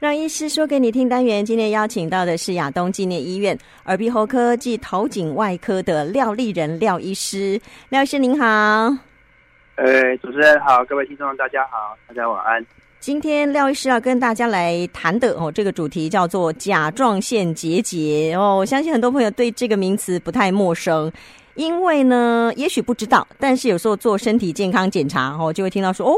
让医师说给你听单元，今天邀请到的是亚东纪念医院耳鼻喉科暨头颈外科的廖立人廖医师。廖医师您好，呃，主持人好，各位听众大家好，大家晚安。今天廖医师要跟大家来谈的哦，这个主题叫做甲状腺结节哦，我相信很多朋友对这个名词不太陌生，因为呢，也许不知道，但是有时候做身体健康检查哦，就会听到说哦。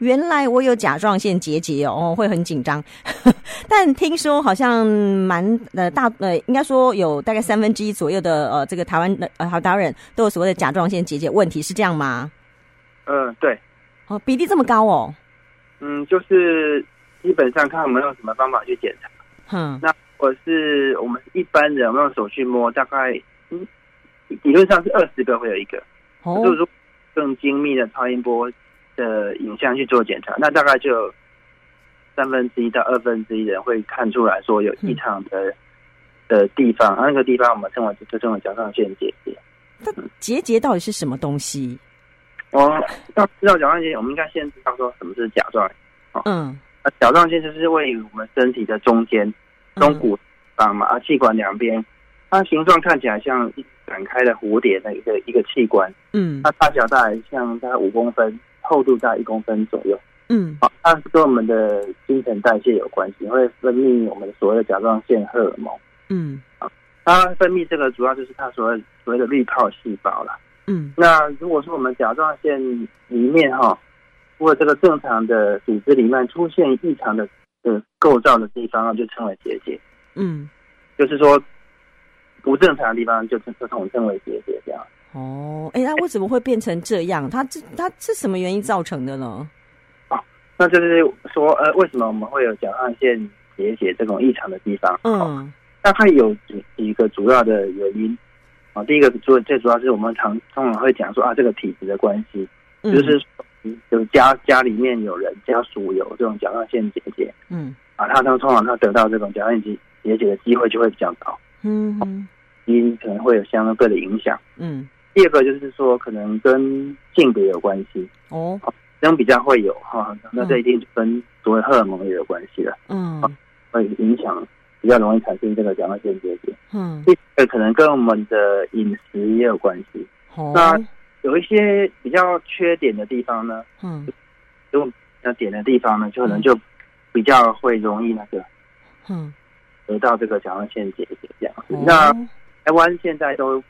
原来我有甲状腺结节哦，会很紧张。但听说好像蛮呃大呃，应该说有大概三分之一左右的呃，这个台湾的呃好多人都有所谓的甲状腺结节问题，是这样吗？嗯，对。哦，比例这么高哦。嗯，就是基本上看我们用什么方法去检查。嗯，那我是我们一般人用手去摸，大概嗯理论上是二十个会有一个。哦。就是说更精密的超音波。的影像去做检查，那大概就三分之一到二分之一人会看出来说有异常的、嗯、的地方，那个地方我们称为就称为甲状腺结节。那结节到底是什么东西？我要知道甲状腺，我们应该先知道说什么是甲状腺。嗯，那甲状腺就是位于我们身体的中间中骨上嘛，啊，气管两边，它形状看起来像一展开的蝴蝶的一个一个器官。嗯，它大小大概像大概五公分。厚度在一公分左右，嗯，好，它是跟我们的新陈代谢有关系，会分泌我们所谓的甲状腺荷尔蒙，嗯，啊，它分泌这个主要就是它所谓所谓的滤泡细胞啦，嗯，那如果说我们甲状腺里面哈，如果这个正常的组织里面出现异常的呃构造的地方，就称为结节，嗯，就是说不正常的地方就称就统称为结节这样。哦，哎，那为什么会变成这样？它这它是什么原因造成的呢？哦，那就是说，呃，为什么我们会有甲状腺结节这种异常的地方？嗯，那它有几几个主要的原因啊。第一个主最主要是我们常通常会讲说啊，这个体质的关系，嗯、就是有家家里面有人家属有这种甲状腺结节，嗯，啊，他通常他得到这种甲状腺结结节的机会就会比较高，嗯嗯，因可能会有相对的影响，嗯。第二个就是说，可能跟性别有关系哦，这样比较会有哈，那这一定跟所谓荷尔蒙也有关系了，嗯，会影响，比较容易产生这个甲状腺结节。嗯，第二个可能跟我们的饮食也有关系。哦，那有一些比较缺点的地方呢，嗯，如果要点的地方呢，就可能就比较会容易那个，嗯，得到这个甲状腺结节这样那台湾现在都。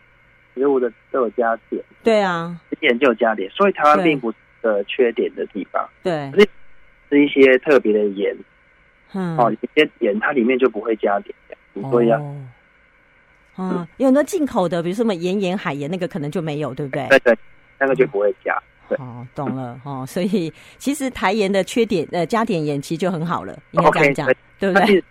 食物的都有加碘，对啊，碘就有加碘，所以台湾并不是个缺碘的地方，对，是是一些特别的盐，嗯，哦，一些盐它里面就不会加碘，所以啊，嗯，嗯，有很多进口的，比如说什么盐盐海盐，那个可能就没有，对不对？对对，那个就不会加，对，哦，懂了，哦，所以其实台盐的缺点，呃，加碘盐其实就很好了，应该这样讲，对。不对？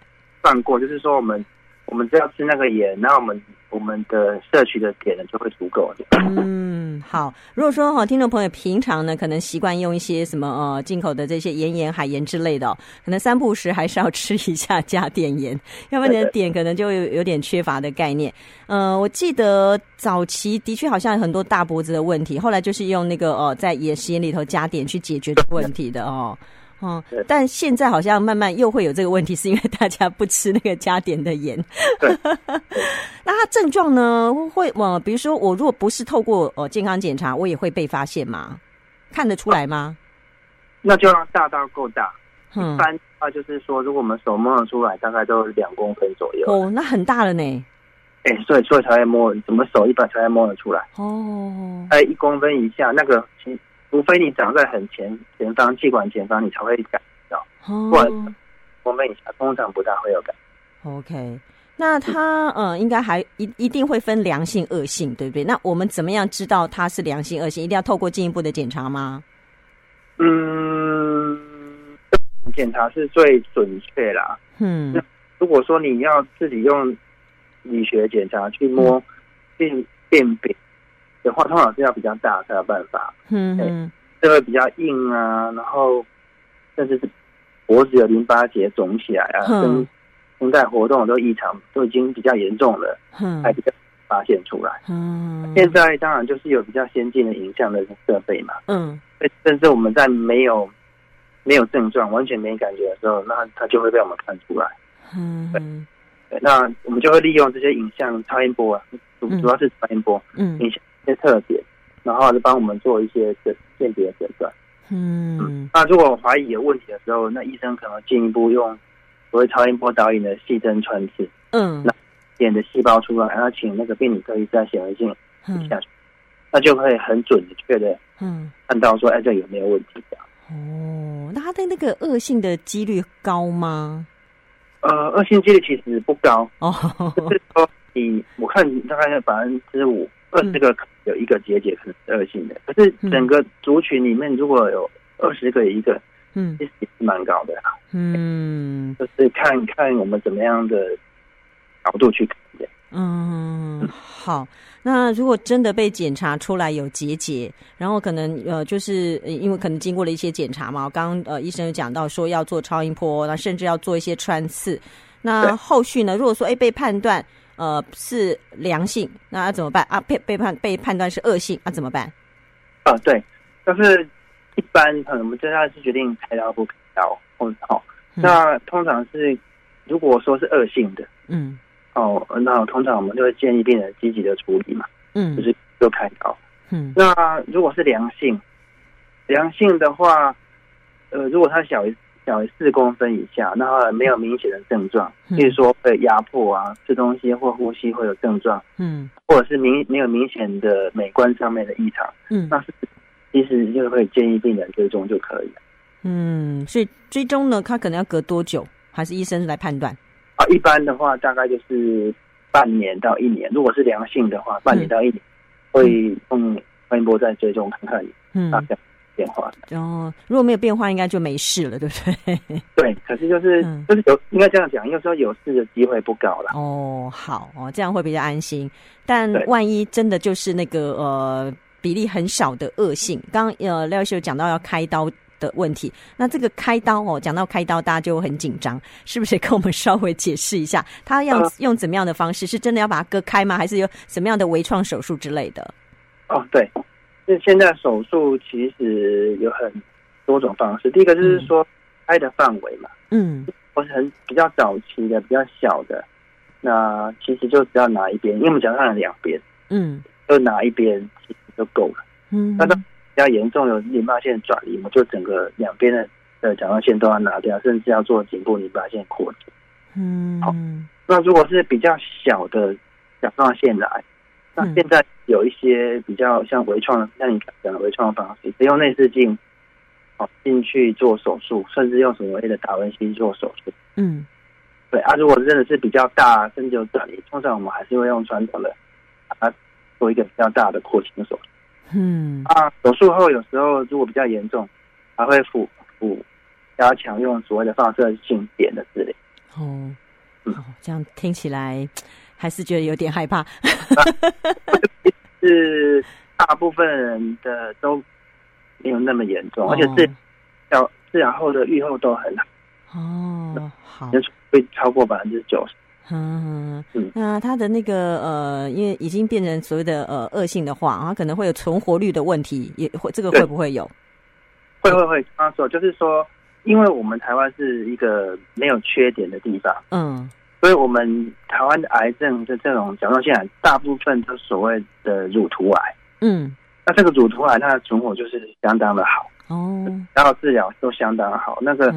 算过，就是说我们我们只要吃那个盐，那我们。我们的摄取的碘呢就会足够。嗯，好。如果说哈，听众朋友平常呢可能习惯用一些什么呃进口的这些盐盐海盐之类的，可能三不五时还是要吃一下加碘盐，要不然你的碘可能就有有点缺乏的概念。呃，我记得早期的确好像有很多大脖子的问题，后来就是用那个呃在盐食盐里头加碘去解决的问题的哦。哦，但现在好像慢慢又会有这个问题，是因为 大家不吃那个加碘的盐。对，那它症状呢？会呃，比如说我如果不是透过呃健康检查，我也会被发现吗？看得出来吗？那就要大到够大。嗯，一般的话就是说，如果我们手摸得出来，大概都两公分左右。哦，那很大了呢。哎、欸，所以所以才会摸，怎么手一般才会摸得出来？哦，在一公分以下，那个除非你长在很前前方气管前方，你才会感觉到。哦，不然我们以下通常不大会有感。OK，那它嗯，应该还一一定会分良性恶性，对不对？那我们怎么样知道它是良性恶性？一定要透过进一步的检查吗？嗯，检查是最准确啦。嗯，那如果说你要自己用理学检查去摸辨辨别。的话，通常是要比较大才有办法。嗯嗯，就会比较硬啊，然后甚至是脖子有淋巴结肿起来啊，嗯、跟声带活动都异常，都已经比较严重了，嗯，才比较发现出来。嗯，现在当然就是有比较先进的影像的设备嘛。嗯，甚至我们在没有没有症状，完全没感觉的时候，那它就会被我们看出来。嗯，对，那我们就会利用这些影像超音波啊，主主要是超音波，嗯，影像一些特点，然后就帮我们做一些诊鉴别诊断。嗯，那如果怀疑有问题的时候，那医生可能进一步用所谓超音波导引的细针穿刺，嗯，那点的细胞出来，然后请那个病理科医生显微镜一下去，那就会很准确的，嗯，看到说，哎，这有没有问题的？哦，那他的那个恶性的几率高吗？呃，恶性几率其实不高哦，就是说你我看大概百分之五。二十个有一个结节可能是恶性的，可是整个族群里面如果有二十个有一个，嗯，其实也是蛮高的啦。嗯，就是看看我们怎么样的角度去看的。嗯，好。那如果真的被检查出来有结节，然后可能呃，就是因为可能经过了一些检查嘛，刚刚呃医生有讲到说要做超音波，那甚至要做一些穿刺。那后续呢？如果说哎被判断。呃，是良性，那要怎么办啊？被被判被判断是恶性，那、啊、怎么办？啊，对，就是一般可能我们接下来是决定开刀不开刀，或者好，那通常是如果说是恶性的，嗯，哦，那通常我们就会建议病人积极的处理嘛，嗯，就是就开刀，嗯，那如果是良性，良性的话，呃，如果它小于。小于四公分以下，那没有明显的症状，比如说被压迫啊，吃东西或呼吸会有症状，嗯，或者是明没有明显的美观上面的异常，嗯，那是其实就会建议病人追踪就可以了。嗯，所以追踪呢，他可能要隔多久？还是医生来判断？啊，一般的话大概就是半年到一年，如果是良性的话，半年到一年、嗯、会用超音波再追踪看看，嗯，大概。变化哦，如果没有变化，应该就没事了，对不对？对，可是就是、嗯、就是有应该这样讲，有时候有事的机会不高了。哦，好哦，这样会比较安心。但万一真的就是那个呃比例很少的恶性，刚呃廖医师有讲到要开刀的问题，那这个开刀哦，讲到开刀大家就很紧张，是不是？跟我们稍微解释一下，他要用怎么样的方式？是真的要把它割开吗？还是有什么样的微创手术之类的？哦，对。是现在手术其实有很多种方式，第一个就是说开的范围嘛，嗯，或是很比较早期的、比较小的，那其实就只要拿一边，因为我们讲它有两边，嗯，就拿一边其实就够了，嗯，那到比较严重有淋巴腺转移嘛，就整个两边的的甲状腺都要拿掉，甚至要做颈部淋巴腺扩张，嗯，好，那如果是比较小的甲状腺癌。那现在有一些比较像微创，像你讲的微创的方式，只用内视镜，哦进去做手术，甚至用所谓的达文西做手术。嗯，对啊，如果真的是比较大，甚至有转移，通常我们还是会用传统的，啊做一个比较大的扩清手术。嗯，啊，手术后有时候如果比较严重，还会辅辅加强用所谓的放射性碘的治疗。哦，嗯，这样听起来。还是觉得有点害怕，是大部分人的都没有那么严重，哦、而且治疗治疗后的愈后都很好。哦，好，会超过百分之九十。嗯嗯，那他的那个呃，因为已经变成所谓的呃恶性的话，他可能会有存活率的问题，也会这个会不会有？会会会，他说就是说，因为我们台湾是一个没有缺点的地方，嗯。所以，我们台湾的癌症的这种甲状腺癌，大部分都所谓的乳头癌。嗯，那这个乳头癌，它的存活就是相当的好哦，然后治疗都相当好。那个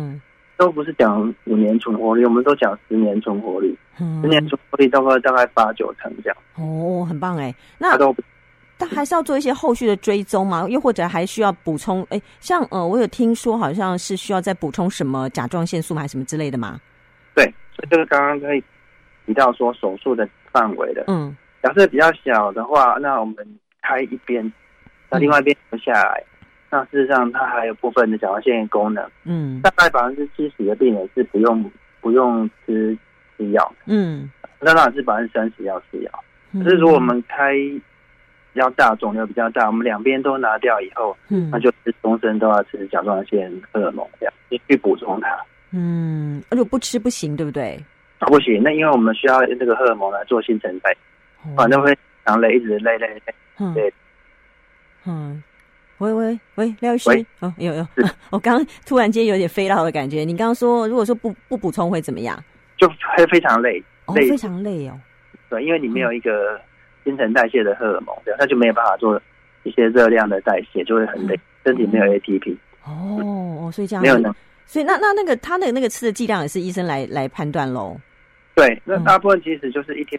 都不是讲五年存活率，我们都讲十年存活率。嗯，十年存活率大概大概八九成这样。哦，很棒哎。那都，但还是要做一些后续的追踪吗？又或者还需要补充？哎，像呃，我有听说好像是需要再补充什么甲状腺素还是什么之类的吗？对。所以这个刚刚可以提到说手术的范围的，嗯，假设比较小的话，那我们开一边，那另外一边留下来，嗯、那事实上它还有部分的甲状腺功能，嗯，大概百分之七十的病人是不用不用吃吃药，嗯，那当然是百分之三十要吃药。可是如果我们开比较大肿瘤比较大，我们两边都拿掉以后，嗯，那就是终身都要吃甲状腺荷尔蒙这样，你去补充它。嗯，而且不吃不行，对不对？啊，不行，那因为我们需要这个荷尔蒙来做新陈代谢，反正会常累，一直累累累。对，嗯，喂喂喂，廖医师，哦，有有，我刚刚突然间有点飞到的感觉。你刚刚说，如果说不不补充会怎么样？就会非常累，累，非常累哦。对，因为你没有一个新陈代谢的荷尔蒙，对，它就没有办法做一些热量的代谢，就会很累，身体没有 ATP。哦哦，所以这样没有呢。所以那那那个他的那个吃的剂量也是医生来来判断喽。对，那大部分其实就是一天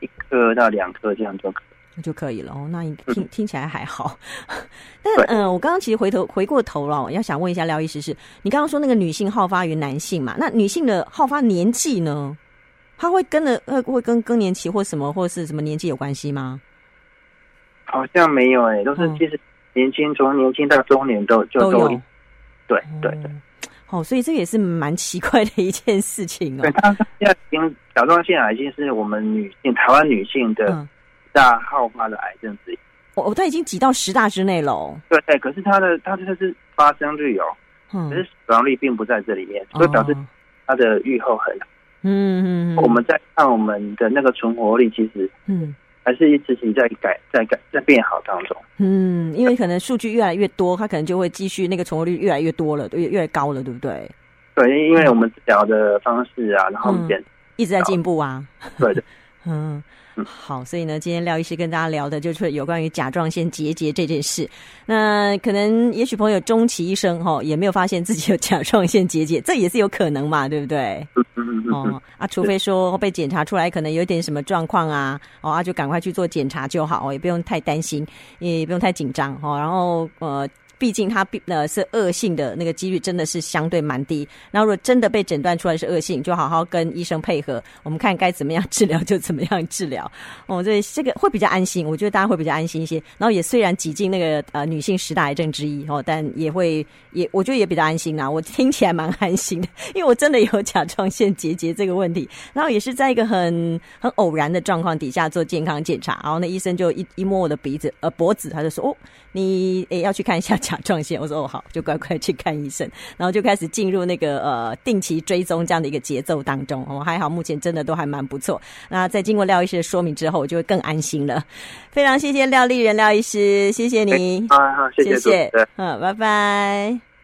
一颗到两颗这样就可以就可以了哦。那你听、嗯、听起来还好，但嗯、呃，我刚刚其实回头回过头了，要想问一下廖医师是，是你刚刚说那个女性好发于男性嘛？那女性的好发年纪呢？她会跟着会会跟更年期或什么或是什么年纪有关系吗？好像没有哎、欸，都是其实年轻从、嗯、年轻到中年都就都有。对对对。哦，所以这也是蛮奇怪的一件事情哦。对，他现在已经甲状腺癌已经是我们女性台湾女性的大好发的癌症之一。哦、嗯，它已经挤到十大之内了、哦。对对，可是它的它这是发生率哦，嗯、可是死亡率并不在这里面，所以表示它的预后很。嗯嗯嗯。我们在看我们的那个存活率，其实嗯。还是一直是在改、在改、在变好当中。嗯，因为可能数据越来越多，它可能就会继续那个存活率越来越多了，越越来越高了，对不对？对，因为我们治疗的方式啊，然后变、嗯、一直在进步啊。对的，嗯。好，所以呢，今天廖医师跟大家聊的就是有关于甲状腺结节这件事。那可能也许朋友终其一生哈，也没有发现自己有甲状腺结节，这也是有可能嘛，对不对？哦啊，除非说被检查出来可能有点什么状况啊，哦啊，就赶快去做检查就好，也不用太担心，也不用太紧张哦。然后呃。毕竟它呃是恶性的那个几率真的是相对蛮低。那如果真的被诊断出来是恶性，就好好跟医生配合，我们看该怎么样治疗就怎么样治疗。哦，对，这个会比较安心，我觉得大家会比较安心一些。然后也虽然挤进那个呃女性十大癌症之一哦，但也会也我觉得也比较安心啦。我听起来蛮安心的，因为我真的有甲状腺结节这个问题，然后也是在一个很很偶然的状况底下做健康检查，然后那医生就一一摸我的鼻子呃脖子，他就说哦，你诶要去看一下。甲状腺，我说哦好，就乖乖去看医生，然后就开始进入那个呃定期追踪这样的一个节奏当中。我、哦、还好，目前真的都还蛮不错。那在经过廖医师的说明之后，我就会更安心了。非常谢谢廖丽人廖医师，谢谢你，啊好，谢谢，谢谢，嗯，拜拜。